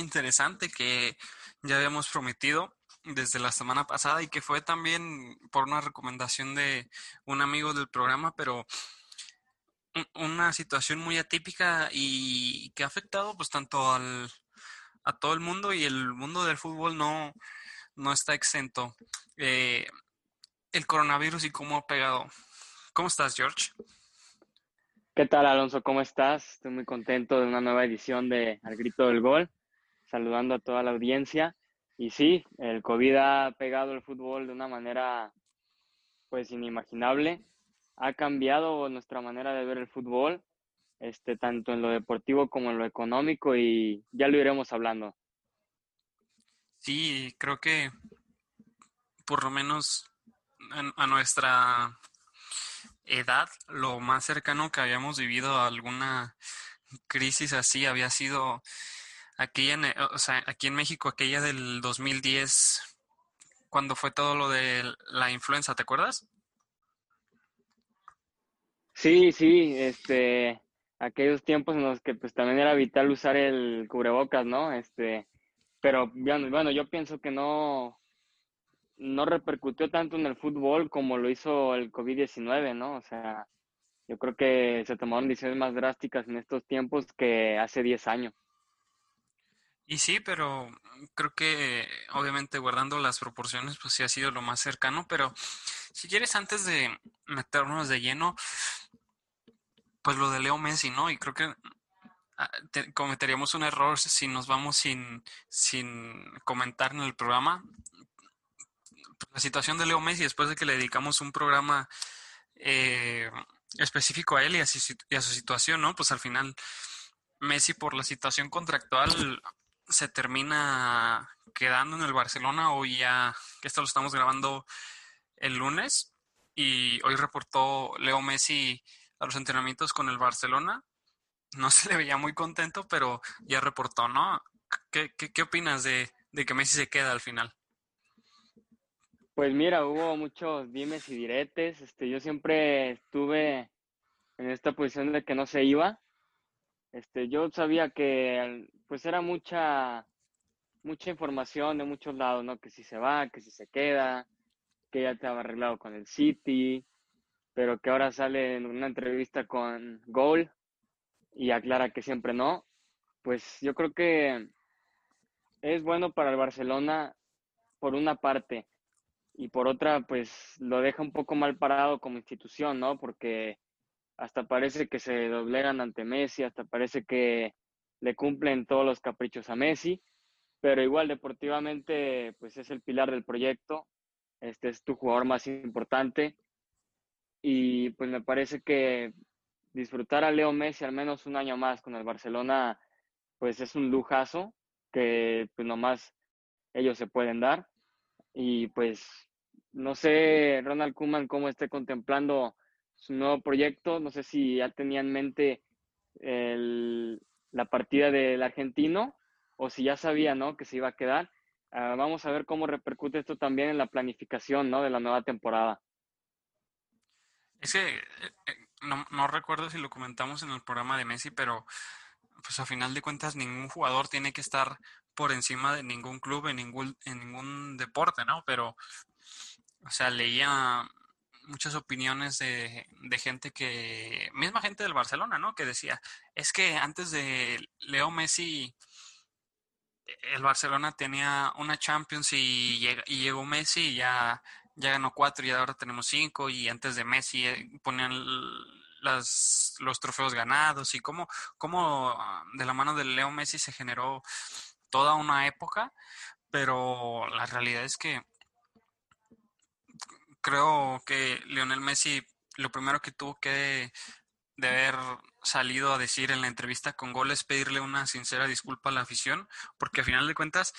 interesante que ya habíamos prometido desde la semana pasada y que fue también por una recomendación de un amigo del programa, pero una situación muy atípica y que ha afectado pues tanto al, a todo el mundo y el mundo del fútbol no, no está exento. Eh, el coronavirus y cómo ha pegado. ¿Cómo estás, George? ¿Qué tal, Alonso? ¿Cómo estás? Estoy muy contento de una nueva edición de Al Grito del Gol, saludando a toda la audiencia. Y sí, el COVID ha pegado el fútbol de una manera pues inimaginable. Ha cambiado nuestra manera de ver el fútbol, este, tanto en lo deportivo como en lo económico, y ya lo iremos hablando. Sí, creo que por lo menos a nuestra edad, lo más cercano que habíamos vivido a alguna crisis así había sido en, o sea, aquí en México, aquella del 2010, cuando fue todo lo de la influenza, ¿te acuerdas? Sí, sí, este, aquellos tiempos en los que pues también era vital usar el cubrebocas, ¿no? Este, pero bueno, bueno, yo pienso que no, no repercutió tanto en el fútbol como lo hizo el COVID-19, ¿no? O sea, yo creo que se tomaron decisiones más drásticas en estos tiempos que hace 10 años. Y sí, pero creo que obviamente guardando las proporciones, pues sí ha sido lo más cercano, pero si quieres antes de meternos de lleno, pues lo de Leo Messi, ¿no? Y creo que ah, cometeríamos un error si nos vamos sin, sin comentar en el programa la situación de Leo Messi después de que le dedicamos un programa eh, específico a él y a, su, situación, ¿no? Pues al final Messi por la situación contractual se termina quedando en el Barcelona hoy ya, que esto lo estamos grabando el lunes y hoy reportó Leo Messi a los entrenamientos con el Barcelona. No se le veía muy contento, pero ya reportó, ¿no? ¿Qué, qué, opinas de, de que Messi se queda al final? Pues mira, hubo muchos dimes y diretes. Este, yo siempre estuve en esta posición de que no se iba. Este, yo sabía que pues era mucha mucha información de muchos lados, ¿no? Que si se va, que si se queda, que ya estaba arreglado con el City, pero que ahora sale en una entrevista con Goal y aclara que siempre no. Pues yo creo que es bueno para el Barcelona por una parte, y por otra, pues lo deja un poco mal parado como institución, ¿no? Porque hasta parece que se doblegan ante Messi, hasta parece que le cumplen todos los caprichos a Messi, pero igual deportivamente, pues es el pilar del proyecto, este es tu jugador más importante. Y pues me parece que disfrutar a Leo Messi al menos un año más con el Barcelona, pues es un lujazo que pues nomás ellos se pueden dar. Y pues no sé, Ronald Kuman, cómo esté contemplando su nuevo proyecto. No sé si ya tenía en mente la partida del argentino o si ya sabía ¿no? que se iba a quedar. Ah, vamos a ver cómo repercute esto también en la planificación ¿no? de la nueva temporada. Es que eh, eh, no, no, recuerdo si lo comentamos en el programa de Messi, pero pues a final de cuentas ningún jugador tiene que estar por encima de ningún club en ningún, en ningún deporte, ¿no? Pero o sea, leía muchas opiniones de, de, gente que, misma gente del Barcelona, ¿no? Que decía, es que antes de Leo Messi, el Barcelona tenía una Champions y, llegó Messi y ya, ya ganó cuatro y ahora tenemos cinco y antes de Messi eh, ponían los trofeos ganados y cómo, cómo de la mano de Leo Messi se generó toda una época, pero la realidad es que creo que Lionel Messi lo primero que tuvo que de haber salido a decir en la entrevista con gol es pedirle una sincera disculpa a la afición, porque a final de cuentas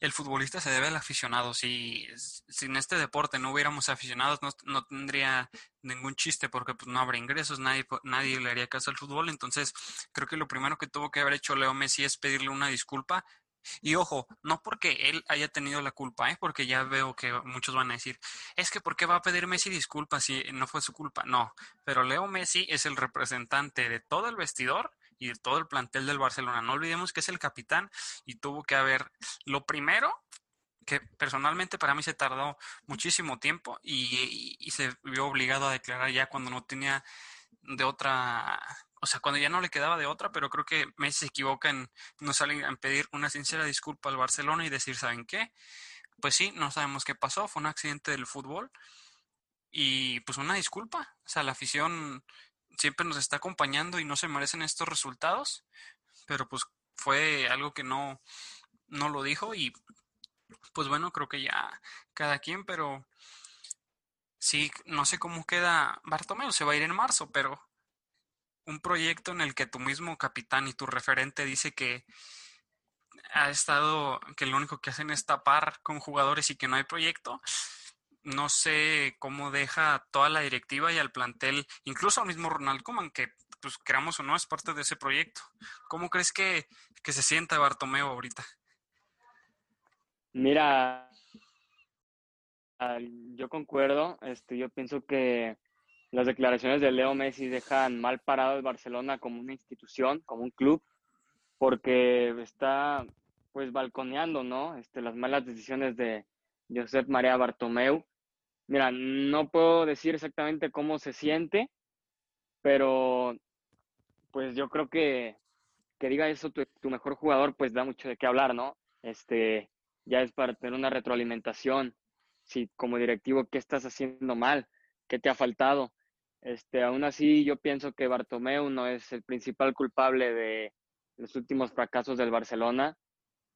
el futbolista se debe al aficionado. Si, en este deporte no hubiéramos aficionados, no, tendría ningún chiste porque pues, no habría ingresos, nadie, nadie le haría caso al fútbol. Entonces, creo que lo primero que tuvo que haber hecho Leo Messi es pedirle una disculpa Y ojo, no porque él haya tenido la culpa, ¿eh? porque ya veo que muchos van a decir, es que ¿por qué va a pedir Messi disculpas si no fue su culpa? No, pero Leo Messi es el representante de todo el vestidor y de todo el plantel del Barcelona. No olvidemos que es el capitán y tuvo que haber, lo primero, que personalmente para mí se tardó muchísimo tiempo y se vio obligado a declarar ya cuando no tenía de otra o sea, cuando ya no le quedaba de otra, pero creo que Messi se equivoca en no salir a pedir una sincera disculpa al Barcelona y decir, ¿saben qué? Pues sí, no sabemos qué pasó, fue un accidente del fútbol y pues una disculpa. O sea, la afición siempre nos está acompañando y no se merecen estos resultados, pero pues fue algo que no, no lo dijo y pues bueno, creo que ya cada quien, pero sí, no sé cómo queda Bartomeu, se va a ir en marzo, pero un proyecto en el que tu mismo capitán y tu referente dice que ha estado, que lo único que hacen es tapar con jugadores y que no hay proyecto, no sé cómo deja toda la directiva y al plantel, incluso al mismo Ronald Koeman, que pues creamos o no es parte de ese proyecto. ¿Cómo crees que, que se sienta Bartomeo ahorita? Mira, yo concuerdo, este, yo pienso que las declaraciones de Leo Messi dejan mal parado el Barcelona como una institución, como un club, porque está pues balconeando, ¿no? Este, las malas decisiones de Josep María Bartomeu. Mira, no puedo decir exactamente cómo se siente, pero pues yo creo que que diga eso tu, tu, mejor jugador, pues da mucho de qué hablar, ¿no? Este, ya es para tener una retroalimentación. Si como directivo, ¿qué estás haciendo mal? ¿Qué te ha faltado? Este, aún así, yo pienso que Bartomeu no es el principal culpable de los últimos fracasos del Barcelona.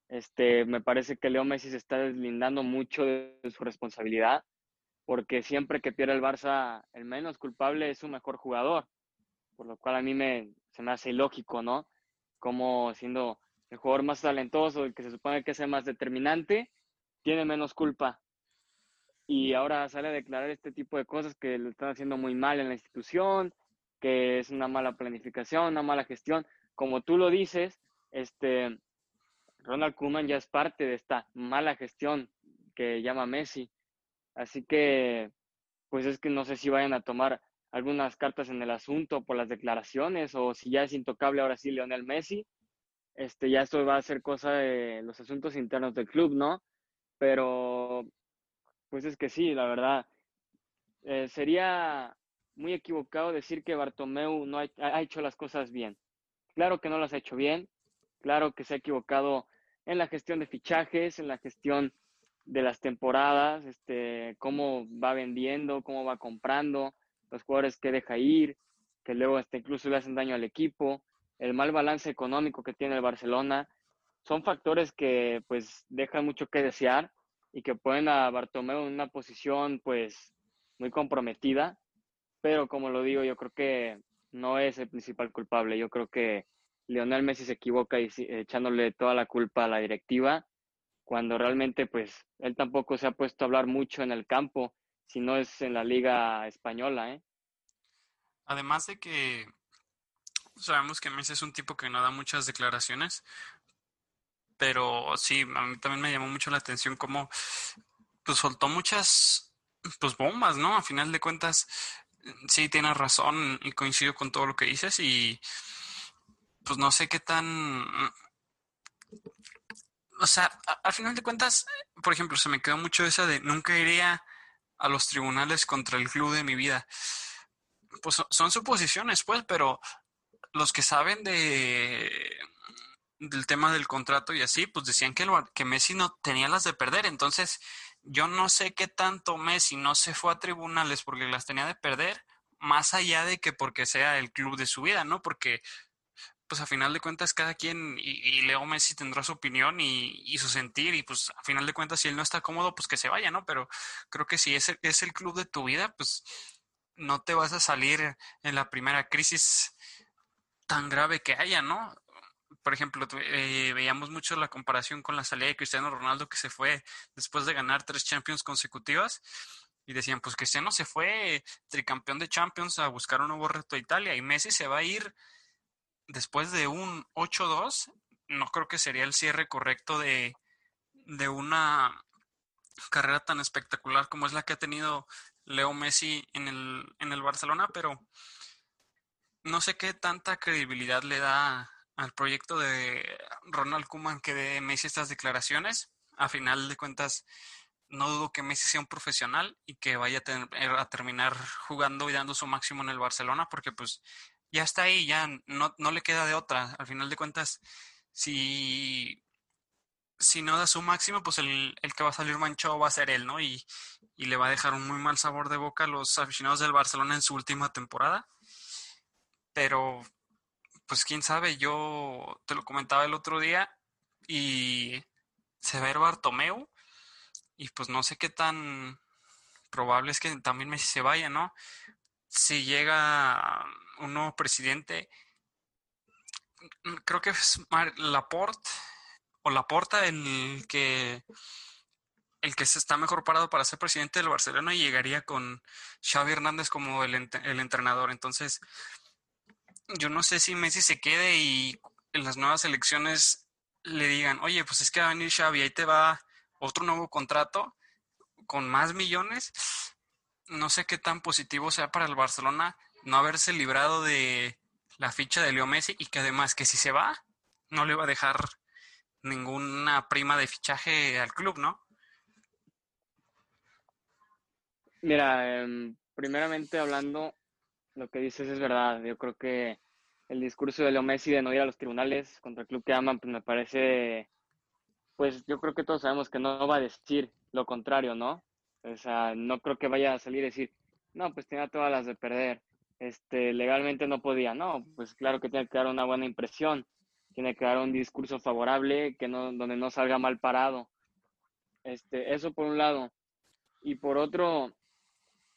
Este, me parece que Leo Messi se está deslindando mucho de su responsabilidad, porque siempre que pierde el Barça, el menos culpable es su mejor jugador, por lo cual a mí me, se me hace ilógico, ¿no? Como siendo el jugador más talentoso, el que se supone que es más determinante, tiene menos culpa y ahora sale a declarar este tipo de cosas que lo están haciendo muy mal en la institución, que es una mala planificación, una mala gestión. Como tú lo dices, este Ronald Koeman ya es parte de esta mala gestión que llama Messi. Así que, pues es que no sé si vayan a tomar algunas cartas en el asunto por las declaraciones o si ya es intocable ahora sí Lionel Messi. Este, ya esto va a ser cosa de los asuntos internos del club, ¿no? Pero pues es que sí, la verdad. Eh, sería muy equivocado decir que Bartomeu no ha, hecho las cosas bien. Claro que no las ha hecho bien, claro que se ha equivocado en la gestión de fichajes, en la gestión de las temporadas, este, cómo va vendiendo, cómo va comprando, los jugadores que deja ir, que luego hasta incluso le hacen daño al equipo, el mal balance económico que tiene el Barcelona, son factores que pues dejan mucho que desear y que ponen a Bartomeu en una posición pues muy comprometida, pero como lo digo, yo creo que no es el principal culpable, yo creo que Lionel Messi se equivoca y, echándole toda la culpa a la directiva, cuando realmente pues él tampoco se ha puesto a hablar mucho en el campo, si no es en la liga española, ¿eh? Además de que sabemos que Messi es un tipo que no da muchas declaraciones, pero sí, a mí también me llamó mucho la atención cómo pues soltó muchas pues bombas, ¿no? A final de cuentas, sí tienes razón y coincido con todo lo que dices y pues no sé qué tan o sea, al final de cuentas, por ejemplo, se me quedó mucho esa de nunca iría a los tribunales contra el club de mi vida. Pues son suposiciones, pues, pero los que saben de del tema del contrato y así, pues decían que, que Messi no tenía las de perder. Entonces, yo no sé qué tanto Messi no se fue a tribunales porque las tenía de perder, más allá de que porque sea el club de su vida, ¿no? Porque, pues a final de cuentas, cada quien, y, Leo Messi tendrá su opinión y, su sentir, y pues a final de cuentas, si él no está cómodo, pues que se vaya, ¿no? Pero creo que si es es el club de tu vida, pues no te vas a salir en la primera crisis tan grave que haya, ¿no? Por ejemplo, eh, veíamos mucho la comparación con la salida de Cristiano Ronaldo que se fue después de ganar tres Champions consecutivas y decían, pues Cristiano se fue tricampeón de Champions a buscar un nuevo reto a Italia y Messi se va a ir después de un 8-2 no creo que sería el cierre correcto de, de una carrera tan espectacular como es la que ha tenido Leo Messi en el, en el Barcelona, pero no sé qué tanta credibilidad le da al proyecto de Ronald Koeman que Messi estas declaraciones. A final de cuentas, no dudo que Messi sea un profesional y que vaya a, a terminar jugando y dando su máximo en el Barcelona, porque pues ya está ahí, ya no, no le queda de otra. Al final de cuentas, si si no da su máximo, pues el, que va a salir manchado va a ser él, ¿no? Y, le va a dejar un muy mal sabor de boca a los aficionados del Barcelona en su última temporada. Pero, pues quién sabe, yo te lo comentaba el otro día y se va a ir Bartomeu y pues no sé qué tan probable es que también Messi se vaya, ¿no? Si llega un nuevo presidente, creo que es Laporte o Laporta el que el que se está mejor parado para ser presidente del Barcelona y llegaría con Xavi Hernández como el, el entrenador. Entonces, yo no sé si Messi se quede y en las nuevas elecciones le digan, oye, pues es que va a venir Xavi, ahí te va otro nuevo contrato con más millones. No sé qué tan positivo sea para el Barcelona no haberse librado de la ficha de Leo Messi y que además que si se va, no le va a dejar ninguna prima de fichaje al club, ¿no? Mira, em, primeramente hablando, lo que dices es verdad. Yo creo que el discurso de Leo Messi de no ir a los tribunales contra el club que aman, pues me parece, pues yo creo que todos sabemos que no va a decir lo contrario, ¿no? O sea, no creo que vaya a salir y decir, no, pues tenía todas las de perder. Este, legalmente no podía, no, pues claro que tiene que dar una buena impresión tiene que dar un discurso favorable, que no, donde no salga mal parado. Este, eso por un lado. Y por otro,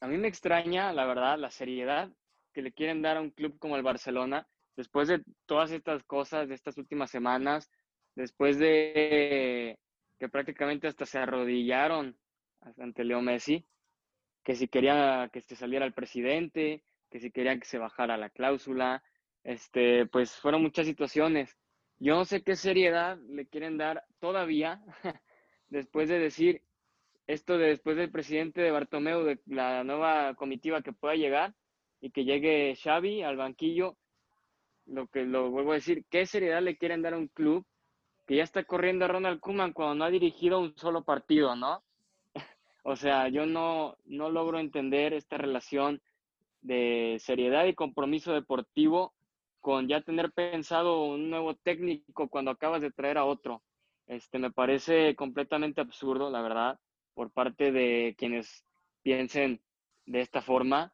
a mí me extraña, la verdad, la seriedad que le quieren dar a un club como el Barcelona, después de todas estas cosas de estas últimas semanas, después de que prácticamente hasta se arrodillaron ante Leo Messi, que si quería que se saliera el presidente, que si quería que se bajara la cláusula, este, pues fueron muchas situaciones. Yo no sé qué seriedad le quieren dar todavía después de decir esto de después del presidente de Bartomeu, de la nueva comitiva que pueda llegar y que llegue Xavi al banquillo. Lo que lo vuelvo a decir, ¿qué seriedad le quieren dar a un club que ya está corriendo a Ronald Koeman cuando no ha dirigido un solo partido, ¿no? o sea, yo no, no logro entender esta relación de seriedad y compromiso deportivo con ya tener pensado un nuevo técnico cuando acabas de traer a otro. Este, me parece completamente absurdo, la verdad, por parte de quienes piensen de esta forma.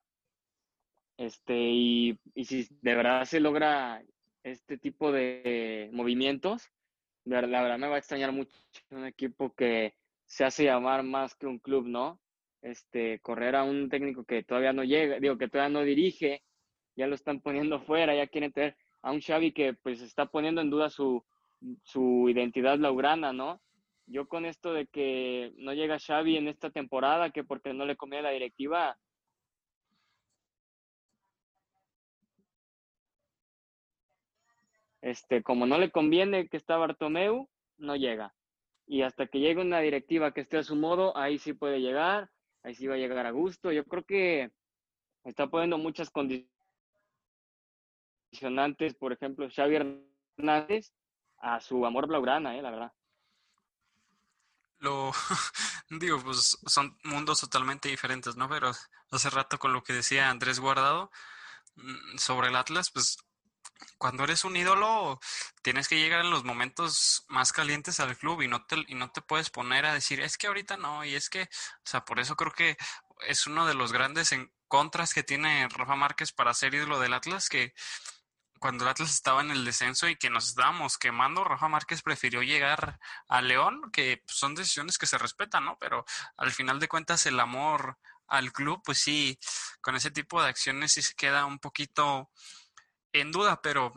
Este, y, y si de verdad se logra este tipo de movimientos, la verdad me va a extrañar mucho un equipo que se hace llamar más que un club, ¿no? Este, correr a un técnico que todavía no llega, digo, que todavía no dirige, ya lo están poniendo fuera, ya quieren tener a un Xavi que pues está poniendo en duda su, su identidad laurana, ¿no? Yo con esto de que no llega Xavi en esta temporada, que porque no le comía la directiva, este, como no le conviene que está Bartomeu, no llega. Y hasta que llegue una directiva que esté a su modo, ahí sí puede llegar, ahí sí va a llegar a gusto. Yo creo que está poniendo muchas condiciones por ejemplo, Xavi Hernández, a su amor blaugrana, eh, la verdad. Lo digo, pues son mundos totalmente diferentes, ¿no? Pero hace rato con lo que decía Andrés Guardado mm, sobre el Atlas, pues cuando eres un ídolo tienes que llegar en los momentos más calientes al club y no te y no te puedes poner a decir es que ahorita no y es que o sea por eso creo que es uno de los grandes en contras que tiene Rafa Márquez para ser ídolo del Atlas que cuando el Atlas estaba en el descenso y que nos estábamos quemando, Rafa Márquez prefirió llegar a León, que son decisiones que se respetan, ¿no? Pero al final de cuentas el amor al club, pues sí, con ese tipo de acciones sí se queda un poquito en duda, pero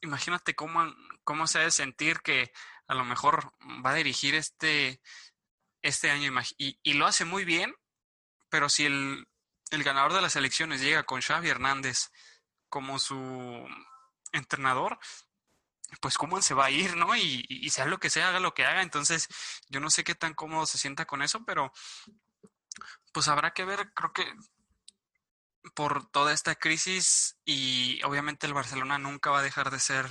imagínate cómo, cómo se ha de sentir que a lo mejor va a dirigir este, este año y, lo hace muy bien, pero si el, el ganador de las elecciones llega con Xavi Hernández, como su entrenador, pues cómo se va a ir, ¿no? Y, y, sea lo que sea, haga lo que haga. Entonces, yo no sé qué tan cómodo se sienta con eso, pero pues habrá que ver, creo que por toda esta crisis y obviamente el Barcelona nunca va a dejar de ser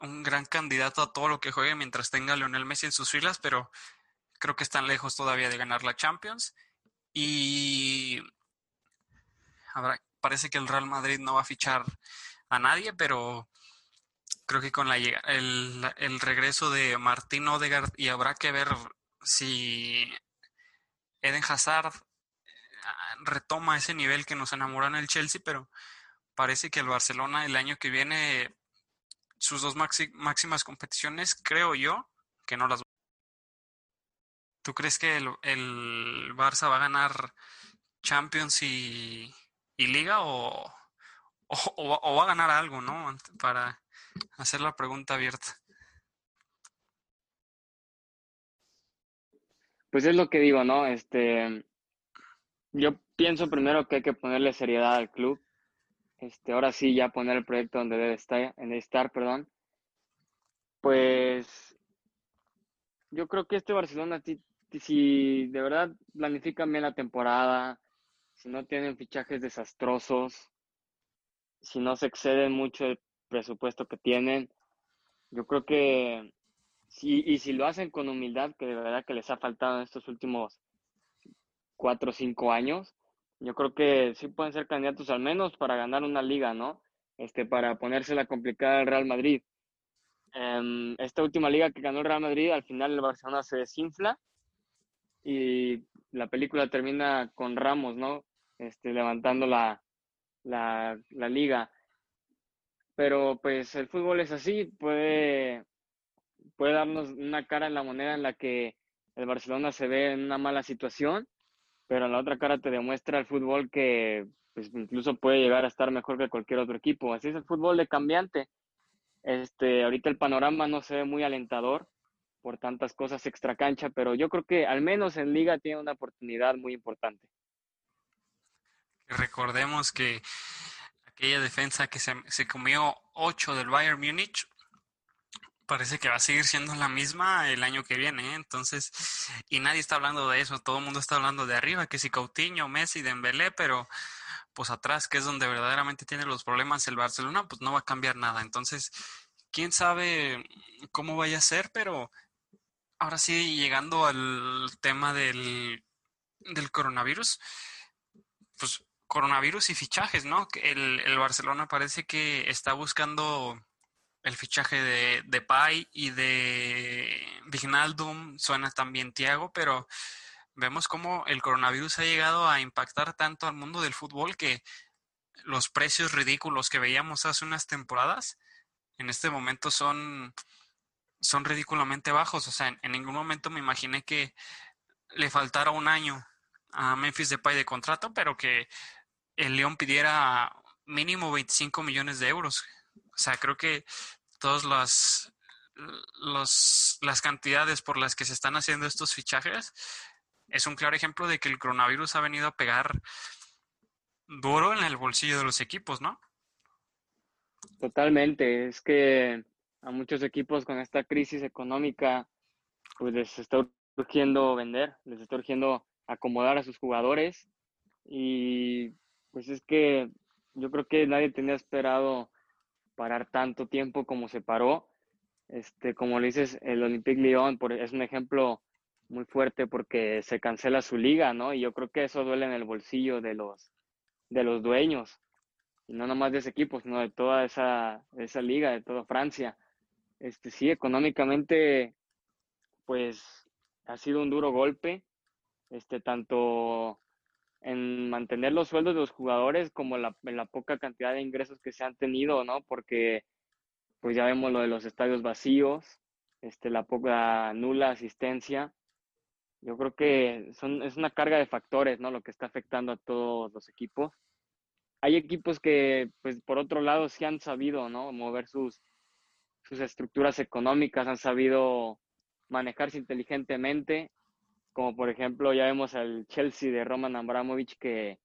un gran candidato a todo lo que juegue mientras tenga a Lionel Messi en sus filas, pero creo que están lejos todavía de ganar la Champions. Y habrá, parece que el Real Madrid no va a fichar a nadie, pero creo que con la, el, el regreso de Martín Odegaard y habrá que ver si Eden Hazard retoma ese nivel que nos enamoró en el Chelsea, pero parece que el Barcelona el año que viene, sus dos máximas competiciones, creo yo, que no las ¿Tú crees que el, el Barça va a ganar Champions y, Liga o, o, va a ganar algo, ¿no? Para hacer la pregunta abierta. Pues es lo que digo, ¿no? Este, yo pienso primero que hay que ponerle seriedad al club. Este, ahora sí ya poner el proyecto donde debe estar, en estar, perdón. Pues yo creo que este Barcelona, si de verdad planifican bien la temporada, si no tienen fichajes desastrosos, si no se exceden mucho el presupuesto que tienen, yo creo que si, y si lo hacen con humildad, que de verdad que les ha faltado en estos últimos cuatro o cinco años, yo creo que sí pueden ser candidatos al menos para ganar una liga, ¿no? Este, para ponérsela complicada al Real Madrid. Em, esta última liga que ganó el Real Madrid, al final el Barcelona se desinfla y la película termina con Ramos, ¿no? Este, levantando la, la, la liga. Pero pues el fútbol es así, puede, puede darnos una cara en la moneda en la que el Barcelona se ve en una mala situación, pero en la otra cara te demuestra el fútbol que pues, incluso puede llegar a estar mejor que cualquier otro equipo. Así es el fútbol de cambiante. Este, ahorita el panorama no se ve muy alentador por tantas cosas extra cancha, pero yo creo que al menos en liga tiene una oportunidad muy importante. Recordemos que aquella defensa que se, se comió 8 del Bayern Múnich parece que va a seguir siendo la misma el año que viene, ¿eh? entonces, y nadie está hablando de eso, todo el mundo está hablando de arriba, que si Coutinho, Messi, Dembélé, pero pues atrás, que es donde verdaderamente tiene los problemas el Barcelona, pues no va a cambiar nada, entonces, quién sabe cómo vaya a ser, pero ahora sí, llegando al tema del, del coronavirus, pues coronavirus y fichajes, ¿no? El, el Barcelona parece que está buscando el fichaje de, de Pai y de Vignaldum, suena también Tiago, pero vemos cómo el coronavirus ha llegado a impactar tanto al mundo del fútbol que los precios ridículos que veíamos hace unas temporadas en este momento son, son ridículamente bajos. O sea, en, ningún momento me imaginé que le faltara un año a Memphis Depay de contrato, pero que el León pidiera mínimo 25 millones de euros. O sea, creo que todas las, los, las cantidades por las que se están haciendo estos fichajes es un claro ejemplo de que el coronavirus ha venido a pegar duro en el bolsillo de los equipos, ¿no? Totalmente, es que a muchos equipos con esta crisis económica pues les está urgiendo vender, les está urgiendo acomodar a sus jugadores y pues es que yo creo que nadie tenía esperado parar tanto tiempo como se paró. Este, como le dices, el Olympique Lyon es un ejemplo muy fuerte porque se cancela su liga, ¿no? Y yo creo que eso duele en el bolsillo de los, de los dueños, y no nomás de ese equipo, sino de toda esa, esa liga, de toda Francia. Este, sí, económicamente, pues ha sido un duro golpe, este, tanto en mantener los sueldos de los jugadores como la, en la poca cantidad de ingresos que se han tenido, ¿no? Porque pues ya vemos lo de los estadios vacíos, este, la poca nula asistencia. Yo creo que son, es una carga de factores, ¿no? Lo que está afectando a todos los equipos. Hay equipos que, pues, por otro lado, sí han sabido, ¿no? Mover sus, sus estructuras económicas, han sabido manejarse inteligentemente como por ejemplo ya vemos al Chelsea de Roman Abramovich que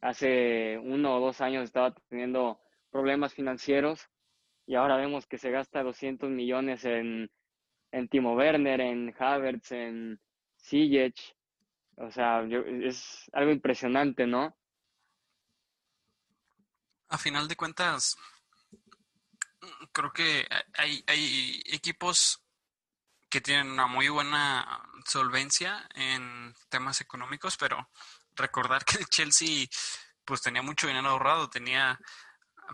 hace uno o dos años estaba teniendo problemas financieros y ahora vemos que se gasta 200 millones en, en Timo Werner, en Havertz, en Ziyech. O sea, es algo impresionante, ¿no? A final de cuentas, creo que hay, hay equipos que tienen una muy buena solvencia en temas económicos, pero recordar que el Chelsea pues tenía mucho dinero ahorrado, tenía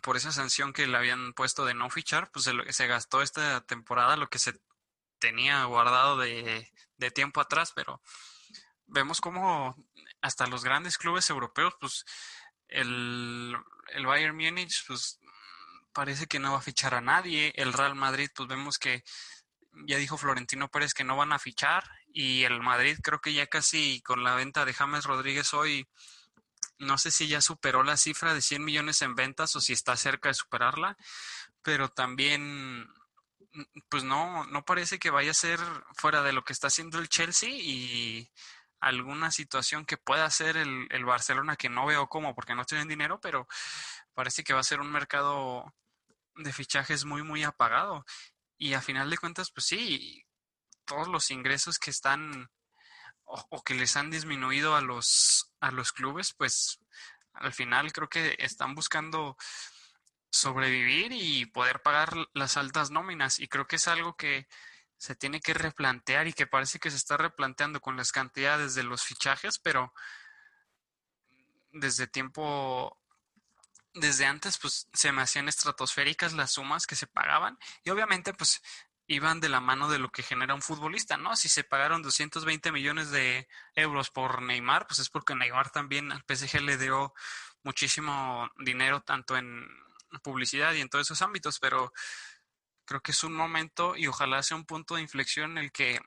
por esa sanción que le habían puesto de no fichar, pues se, se gastó esta temporada lo que se tenía guardado de, de tiempo atrás, pero vemos como hasta los grandes clubes europeos, pues el, el Bayern Múnich, pues parece que no va a fichar a nadie, el Real Madrid, pues vemos que ya dijo Florentino Pérez que no van a fichar y el Madrid creo que ya casi con la venta de James Rodríguez hoy no sé si ya superó la cifra de 100 millones en ventas o si está cerca de superarla, pero también pues no no parece que vaya a ser fuera de lo que está haciendo el Chelsea y alguna situación que pueda hacer el, el Barcelona que no veo cómo porque no tienen dinero, pero parece que va a ser un mercado de fichajes muy muy apagado y a final de cuentas, pues sí, todos los ingresos que están o, que les han disminuido a los, a los clubes, pues al final creo que están buscando sobrevivir y poder pagar las altas nóminas. Y creo que es algo que se tiene que replantear y que parece que se está replanteando con las cantidades de los fichajes, pero desde tiempo desde antes pues se me hacían estratosféricas las sumas que se pagaban y obviamente pues iban de la mano de lo que genera un futbolista, ¿no? Si se pagaron 220 millones de euros por Neymar, pues es porque Neymar también al PSG le dio muchísimo dinero tanto en publicidad y en todos esos ámbitos, pero creo que es un momento y ojalá sea un punto de inflexión en el que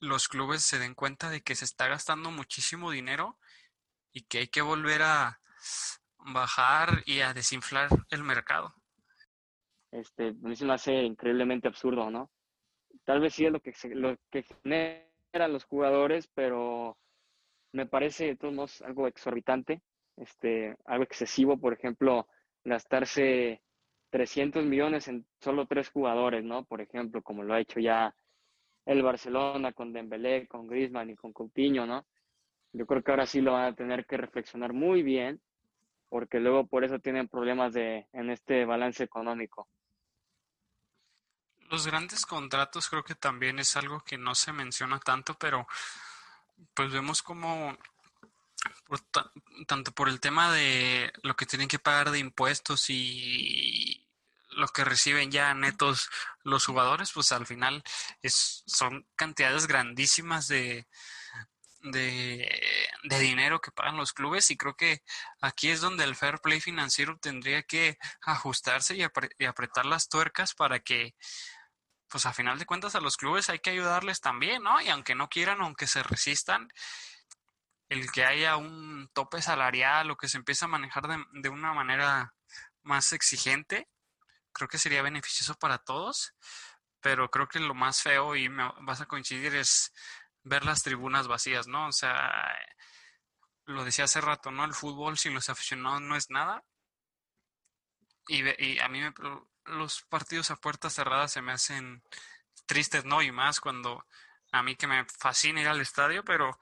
los clubes se den cuenta de que se está gastando muchísimo dinero y que hay que volver a, bajar y a desinflar el mercado. Este, a mí se me hace increíblemente absurdo, ¿no? Tal vez sí es lo que, lo que generan los jugadores, pero me parece de todos modos algo exorbitante, este, algo excesivo, por ejemplo, gastarse 300 millones en solo tres jugadores, ¿no? Por ejemplo, como lo ha hecho ya el Barcelona con Dembélé, con Griezmann y con Coutinho, ¿no? Yo creo que ahora sí lo van a tener que reflexionar muy bien porque luego por eso tienen problemas de, en este balance económico. Los grandes contratos creo que también es algo que no se menciona tanto, pero pues vemos como tanto por el tema de lo que tienen que pagar de impuestos y lo que reciben ya netos los jugadores, pues al final es, son cantidades grandísimas de, de, dinero que pagan los clubes y creo que aquí es donde el fair play financiero tendría que ajustarse y, apretar las tuercas para que pues a final de cuentas a los clubes hay que ayudarles también, ¿no? Y aunque no quieran, aunque se resistan, el que haya un tope salarial o que se empiece a manejar de, de una manera más exigente, creo que sería beneficioso para todos, pero creo que lo más feo, y me vas a coincidir, es ver las tribunas vacías, ¿no? O sea, lo decía hace rato, ¿no? El fútbol sin los aficionados no es nada. Y, a mí los partidos a puertas cerradas se me hacen tristes, ¿no? Y más cuando a mí que me fascina ir al estadio, pero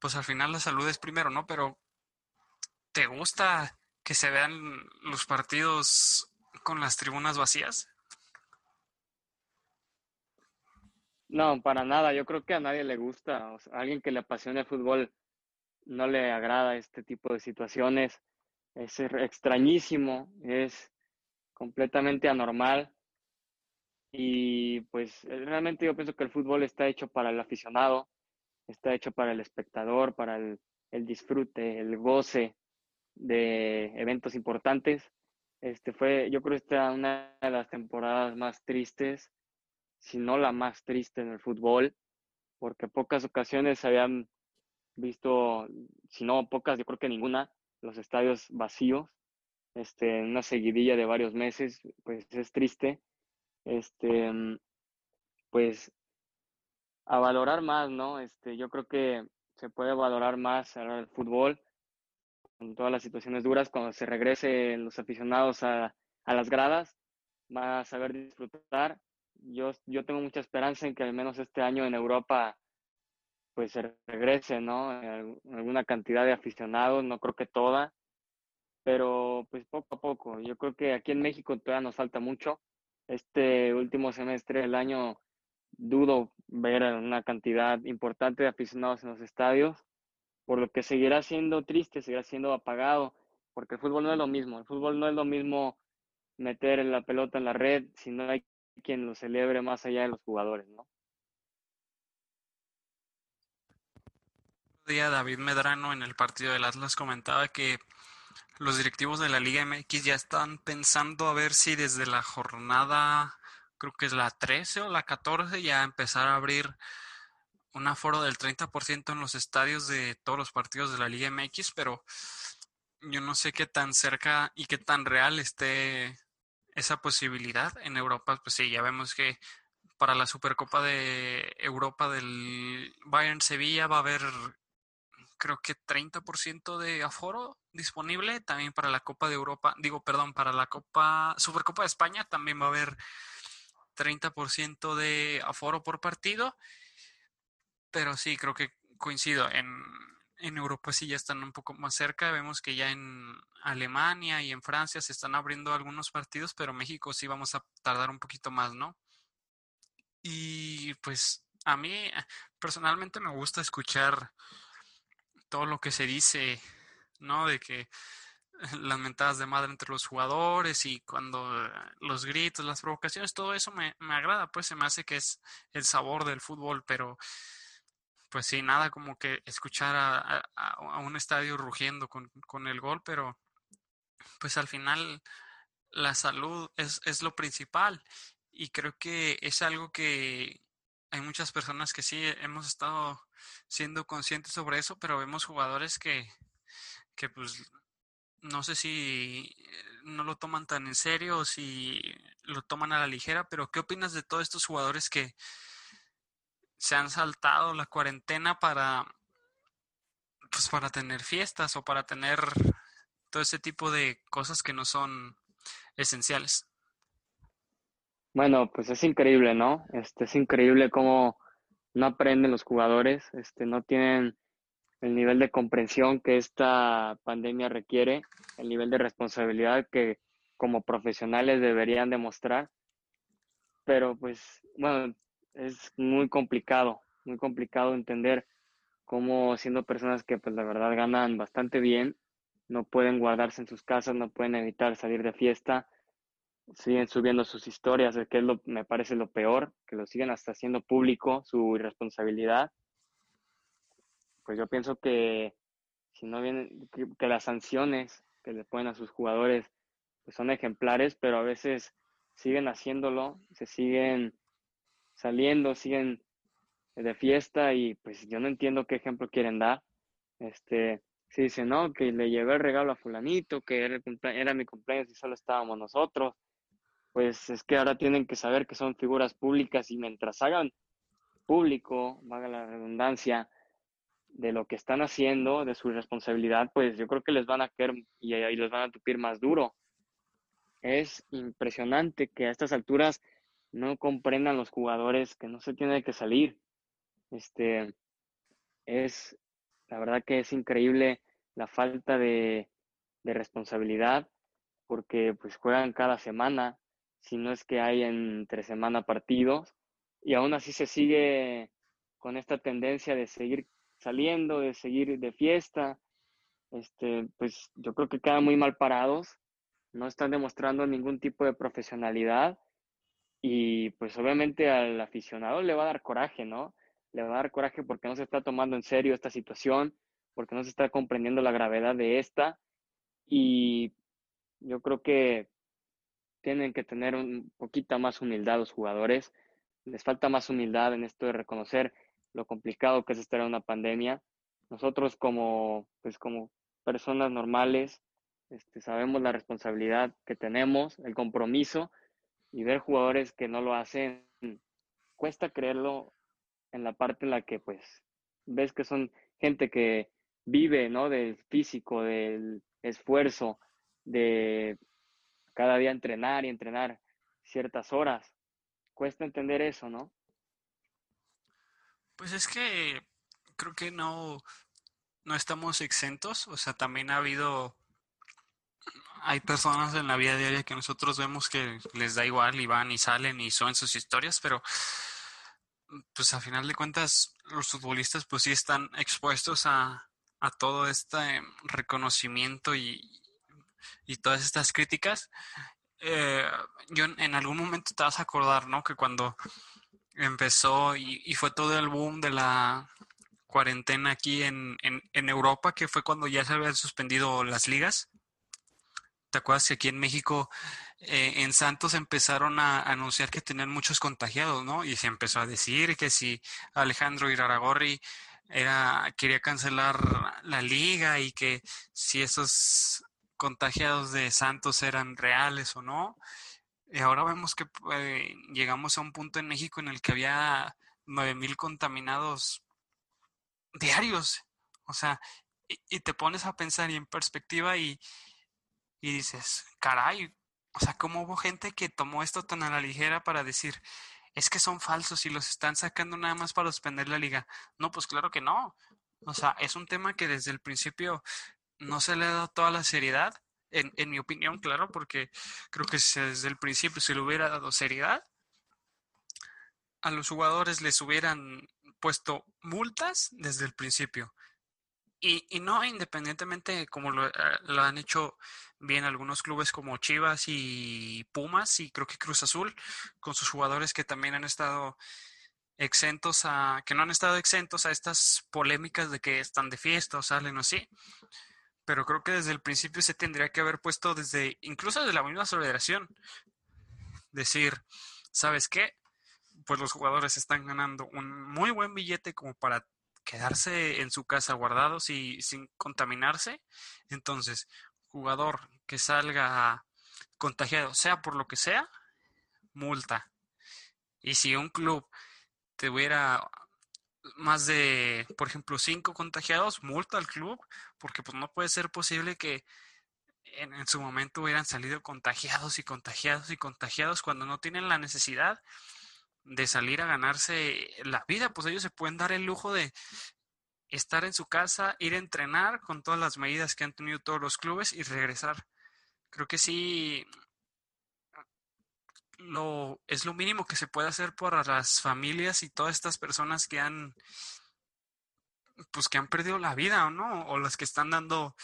pues al final la salud es primero, ¿no? Pero ¿te gusta que se vean los partidos con las tribunas vacías? No, para nada. Yo creo que a nadie le gusta. a alguien que le apasiona el fútbol no le agrada este tipo de situaciones. Es extrañísimo, es completamente anormal. Y pues eh, realmente yo pienso que el fútbol está hecho para el aficionado, está hecho para el espectador, para el, el disfrute, el goce de eventos importantes. Este fue, yo creo esta una de las temporadas más tristes si no la más triste en el fútbol, porque pocas ocasiones habían visto, si no pocas, yo creo que ninguna, los estadios vacíos, este, en una seguidilla de varios meses, pues es triste. Este, pues a valorar más, ¿no? Este, yo creo que se puede valorar más el fútbol con todas las situaciones duras cuando se regrese los aficionados a, a las gradas van a saber disfrutar. Yo, yo tengo mucha esperanza en que al menos este año en Europa pues se regrese, ¿no? Alguna cantidad de aficionados, no creo que toda, pero pues poco a poco. Yo creo que aquí en México todavía nos falta mucho. Este último semestre del año dudo ver una cantidad importante de aficionados en los estadios, por lo que seguirá siendo triste, seguirá siendo apagado, porque el fútbol no es lo mismo. El fútbol no es lo mismo meter la pelota en la red si no hay quien lo celebre más allá de los jugadores, ¿no? Día David Medrano en el partido del Atlas comentaba que los directivos de la Liga MX ya están pensando a ver si desde la jornada, creo que es la 13 o la 14, ya empezar a abrir un aforo del 30% en los estadios de todos los partidos de la Liga MX, pero yo no sé qué tan cerca y qué tan real esté esa posibilidad. En Europa, pues sí, ya vemos que para la Supercopa de Europa del Bayern Sevilla va a haber creo que 30% de aforo disponible también para la Copa de Europa, digo, perdón, para la Copa Supercopa de España también va a haber 30% de aforo por partido. Pero sí, creo que coincido en en Europa sí ya están un poco más cerca. Vemos que ya en Alemania y en Francia se están abriendo algunos partidos, pero México sí vamos a tardar un poquito más, ¿no? Y pues a mí personalmente me gusta escuchar todo lo que se dice, ¿no? De que las mentadas de madre entre los jugadores y cuando los gritos, las provocaciones, todo eso me, me agrada, pues se me hace que es el sabor del fútbol, pero pues sí, nada como que escuchar a, un estadio rugiendo con, con, el gol, pero pues al final la salud es, es lo principal. Y creo que es algo que hay muchas personas que sí hemos estado siendo conscientes sobre eso, pero vemos jugadores que, que pues no sé si no lo toman tan en serio o si lo toman a la ligera, pero ¿qué opinas de todos estos jugadores que, se han saltado la cuarentena para pues para tener fiestas o para tener todo ese tipo de cosas que no son esenciales. Bueno, pues es increíble, ¿no? Este es increíble cómo no aprenden los jugadores, este no tienen el nivel de comprensión que esta pandemia requiere, el nivel de responsabilidad que como profesionales deberían demostrar. Pero pues, bueno, es muy complicado, muy complicado entender cómo siendo personas que pues la verdad ganan bastante bien, no pueden guardarse en sus casas, no pueden evitar salir de fiesta, siguen subiendo sus historias, que es lo, me parece lo peor, que lo siguen hasta haciendo público, su irresponsabilidad. Pues yo pienso que si no vienen, que, las sanciones que le ponen a sus jugadores pues son ejemplares, pero a veces siguen haciéndolo, se siguen saliendo, siguen de fiesta y pues yo no entiendo qué ejemplo quieren dar. Este, si dicen, no, que le llevé el regalo a fulanito, que era, era mi cumpleaños y solo estábamos nosotros, pues es que ahora tienen que saber que son figuras públicas y mientras hagan público, valga la redundancia, de lo que están haciendo, de su responsabilidad, pues yo creo que les van a caer y ahí les van a tupir más duro. Es impresionante que a estas alturas no comprendan los jugadores que no se tiene que salir. Este es la verdad que es increíble la falta de, de responsabilidad porque pues juegan cada semana, si no es que hay entre semana partidos y aún así se sigue con esta tendencia de seguir saliendo, de seguir de fiesta. Este, pues yo creo que quedan muy mal parados, no están demostrando ningún tipo de profesionalidad y pues obviamente al aficionado le va a dar coraje, ¿no? Le va a dar coraje porque no se está tomando en serio esta situación, porque no se está comprendiendo la gravedad de esta. Y yo creo que tienen que tener un poquito más humildad los jugadores. Les falta más humildad en esto de reconocer lo complicado que es estar en una pandemia. Nosotros como, pues como personas normales, este, sabemos la responsabilidad que tenemos, el compromiso y ver jugadores que no lo hacen, cuesta creerlo en la parte en la que pues ves que son gente que vive, ¿no? Del físico, del esfuerzo, de cada día entrenar y entrenar ciertas horas. Cuesta entender eso, ¿no? Pues es que creo que no, no estamos exentos, o sea, también ha habido, hay personas en la vida diaria que nosotros vemos que les da igual y van y salen y suben sus historias, pero pues a final de cuentas los futbolistas pues sí están expuestos a, a todo este reconocimiento y, y todas estas críticas. Eh, yo en algún momento te vas a acordar, ¿no? Que cuando empezó y, y fue todo el boom de la cuarentena aquí en, en, Europa, que fue cuando ya se habían suspendido las ligas. ¿Te acuerdas que aquí en México, eh, en Santos, empezaron a anunciar que tenían muchos contagiados, ¿no? Y se empezó a decir que si Alejandro Iraragorri quería cancelar la liga y que si esos contagiados de Santos eran reales o no. Y ahora vemos que eh, llegamos a un punto en México en el que había 9.000 contaminados diarios. O sea, y, y, te pones a pensar y en perspectiva y, y dices, caray, o sea, ¿cómo hubo gente que tomó esto tan a la ligera para decir, es que son falsos y los están sacando nada más para suspender la liga? No, pues claro que no. O sea, es un tema que desde el principio no se le ha dado toda la seriedad, en, en mi opinión, claro, porque creo que desde el principio se le hubiera dado seriedad, a los jugadores les hubieran puesto multas desde el principio. Y, y no independientemente como lo, lo, han hecho bien algunos clubes como Chivas y Pumas y creo que Cruz Azul, con sus jugadores que también han estado exentos a, que no han estado exentos a estas polémicas de que están de fiesta o salen así. Pero creo que desde el principio se tendría que haber puesto desde, incluso desde la misma federación, decir, ¿sabes qué? pues los jugadores están ganando un muy buen billete como para quedarse en su casa guardados y sin contaminarse. Entonces, jugador que salga contagiado, sea por lo que sea, multa. Y si un club tuviera más de, por ejemplo, cinco contagiados, multa al club, porque pues no puede ser posible que en, en, su momento hubieran salido contagiados y contagiados y contagiados cuando no tienen la necesidad de salir a ganarse la vida, pues ellos se pueden dar el lujo de estar en su casa, ir a entrenar con todas las medidas que han tenido todos los clubes y regresar. Creo que sí lo es lo mínimo que se puede hacer para las familias y todas estas personas que han pues que han perdido la vida o no o las que están dando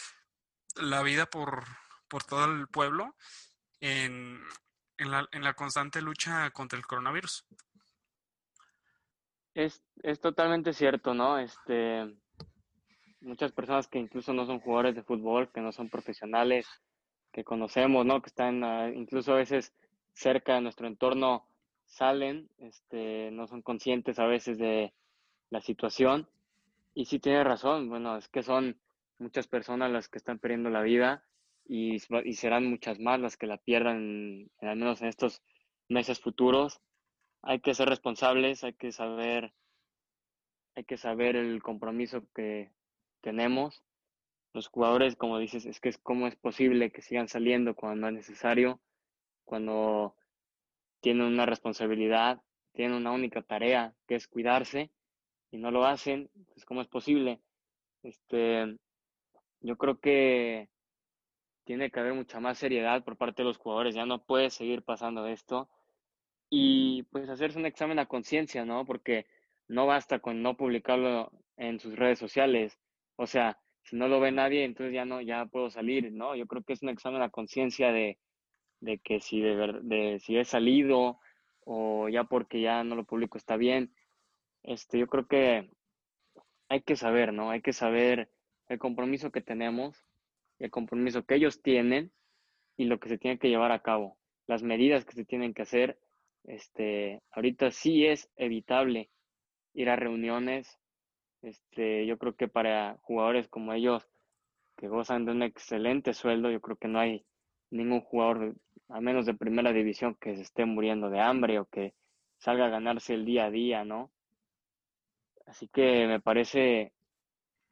la vida por, por todo el pueblo en, en, la, en la constante lucha contra el coronavirus. Es, es totalmente cierto, ¿no? Este, muchas personas que incluso no son jugadores de fútbol, que no son profesionales, que conocemos, ¿no? Que están uh, incluso a veces cerca de nuestro entorno, salen, este, no son conscientes a veces de la situación. Y sí tiene razón, bueno, es que son muchas personas las que están perdiendo la vida y, y serán muchas más las que la pierdan, al menos en estos meses futuros hay que ser responsables, hay que saber, hay que saber el compromiso que tenemos. Los jugadores, como dices, es que es cómo es posible que sigan saliendo cuando es necesario, cuando tienen una responsabilidad, tienen una única tarea que es cuidarse y no lo hacen, pues cómo es posible. Este, yo creo que tiene que haber mucha más seriedad por parte de los jugadores, ya no puede seguir pasando esto y pues hacerse un examen a conciencia, ¿no? Porque no basta con no publicarlo en sus redes sociales. O sea, si no lo ve nadie, entonces ya no, ya puedo salir, ¿no? Yo creo que es un examen a conciencia de, de que si de, ver, de si he salido o ya porque ya no lo publico está bien. Este, yo creo que hay que saber, ¿no? Hay que saber el compromiso que tenemos, el compromiso que ellos tienen y lo que se tiene que llevar a cabo, las medidas que se tienen que hacer este, ahorita sí es evitable ir a reuniones. Este, yo creo que para jugadores como ellos que gozan de un excelente sueldo, yo creo que no hay ningún jugador, a menos de primera división, que se esté muriendo de hambre o que salga a ganarse el día a día, ¿no? Así que me parece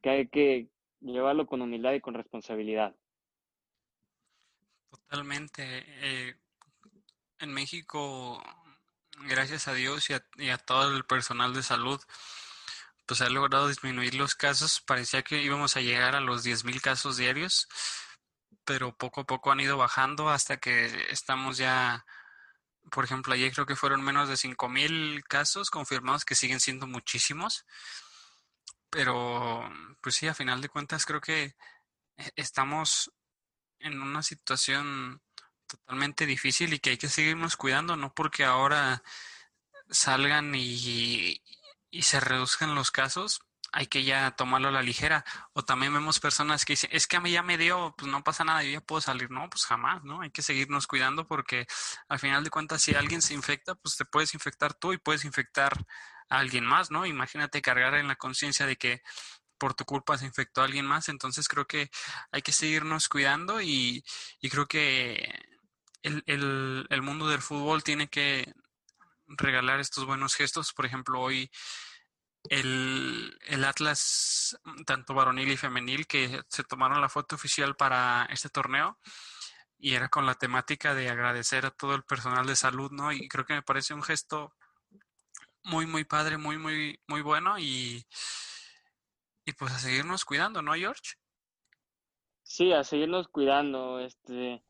que hay que llevarlo con humildad y con responsabilidad. Totalmente. Eh, en México, gracias a Dios y a, todo el personal de salud, pues ha logrado disminuir los casos. Parecía que íbamos a llegar a los 10.000 casos diarios, pero poco a poco han ido bajando hasta que estamos ya, por ejemplo, ayer creo que fueron menos de 5.000 casos confirmados, que siguen siendo muchísimos. Pero, pues sí, a final de cuentas creo que e-, estamos en una situación totalmente difícil y que hay que seguirnos cuidando, no porque ahora salgan y, y se reduzcan los casos, hay que ya tomarlo a la ligera. O también vemos personas que dicen, es que a mí ya me dio, pues no pasa nada, yo ya puedo salir. No, pues jamás, ¿no? Hay que seguirnos cuidando porque al final de cuentas, si alguien se infecta, pues te puedes infectar tú y puedes infectar a alguien más, ¿no? Imagínate cargar en la conciencia de que por tu culpa se infectó a alguien más. Entonces creo que hay que seguirnos cuidando y, y creo que el, el, mundo del fútbol tiene que regalar estos buenos gestos. Por ejemplo, hoy el, el, Atlas, tanto varonil y femenil, que se tomaron la foto oficial para este torneo y era con la temática de agradecer a todo el personal de salud, ¿no? Y creo que me parece un gesto muy, muy padre, muy, muy, muy bueno y, y pues a seguirnos cuidando, ¿no, George? Sí, a seguirnos cuidando. Este,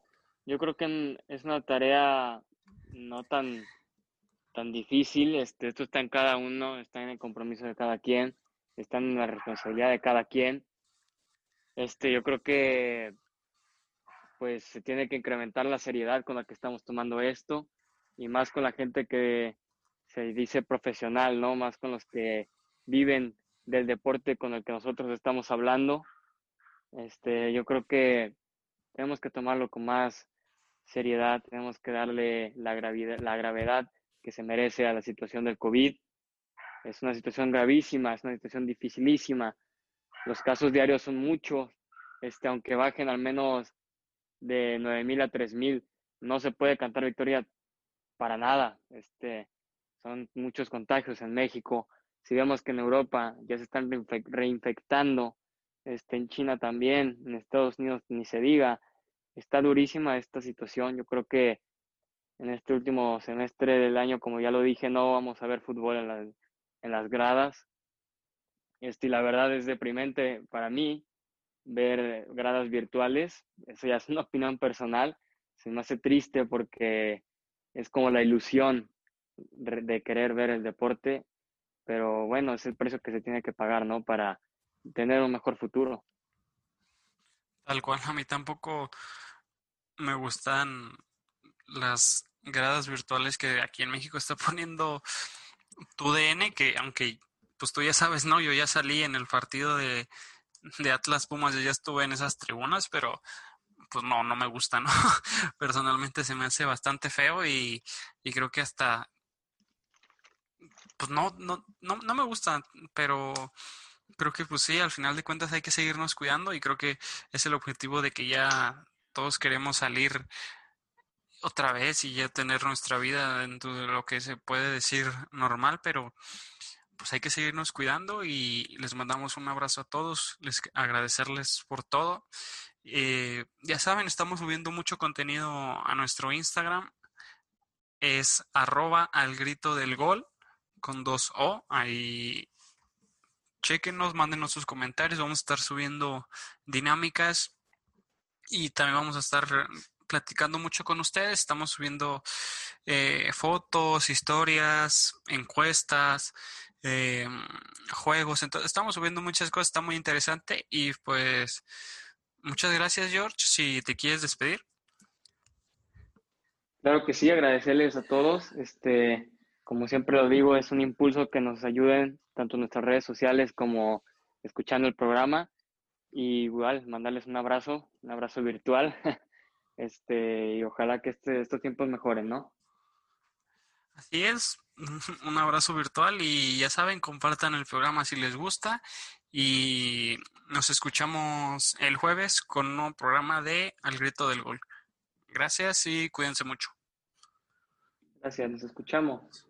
yo creo que es una tarea no tan tan difícil. Este, esto está en cada uno, está en el compromiso de cada quien, está en la responsabilidad de cada quien. Este, yo creo que pues se tiene que incrementar la seriedad con la que estamos tomando esto y más con la gente que se dice profesional, ¿no? Más con los que viven del deporte con el que nosotros estamos hablando. Este, yo creo que tenemos que tomarlo con más seriedad, tenemos que darle la gravedad, la gravedad que se merece a la situación del COVID. Es una situación gravísima, es una situación dificilísima. Los casos diarios son muchos, este, aunque bajen al menos de 9.000 a 3.000, no se puede cantar victoria para nada. Este, son muchos contagios en México. Si vemos que en Europa ya se están reinfectando, este, en China también, en Estados Unidos ni se diga, está durísima esta situación. Yo creo que en este último semestre del año, como ya lo dije, no vamos a ver fútbol en las, en las gradas. Este, y la verdad es deprimente para mí ver gradas virtuales. Eso ya es una opinión personal. Se me hace triste porque es como la ilusión de querer ver el deporte. Pero bueno, es el precio que se tiene que pagar, ¿no? Para tener un mejor futuro. Tal cual, a mí tampoco me gustan las gradas virtuales que aquí en México está poniendo tu DN, que aunque pues tú ya sabes, ¿no? Yo ya salí en el partido de, de Atlas Pumas, yo ya estuve en esas tribunas, pero pues no, no me gusta, ¿no? Personalmente se me hace bastante feo y, y creo que hasta pues no, no, no, no me gusta, pero creo que pues sí, al final de cuentas hay que seguirnos cuidando y creo que es el objetivo de que ya todos queremos salir otra vez y ya tener nuestra vida dentro de lo que se puede decir normal, pero pues hay que seguirnos cuidando y les mandamos un abrazo a todos, les agradecerles por todo. Eh, ya saben, estamos subiendo mucho contenido a nuestro Instagram, es arroba al grito del gol con dos O, ahí chequenos, mándenos sus comentarios, vamos a estar subiendo dinámicas y también vamos a estar platicando mucho con ustedes. Estamos subiendo eh, fotos, historias, encuestas, eh, juegos. Entonces, estamos subiendo muchas cosas. Está muy interesante. Y pues, muchas gracias, George. Si te quieres despedir. Claro que sí, agradecerles a todos. Este, como siempre lo digo, es un impulso que nos ayuden tanto en nuestras redes sociales como escuchando el programa. Y igual, mandarles un abrazo, un abrazo virtual. Este, y ojalá que este, estos tiempos mejoren, ¿no? Así es, un abrazo virtual y ya saben, compartan el programa si les gusta y nos escuchamos el jueves con un programa de Al Grito del Gol. Gracias y cuídense mucho. Gracias, nos escuchamos.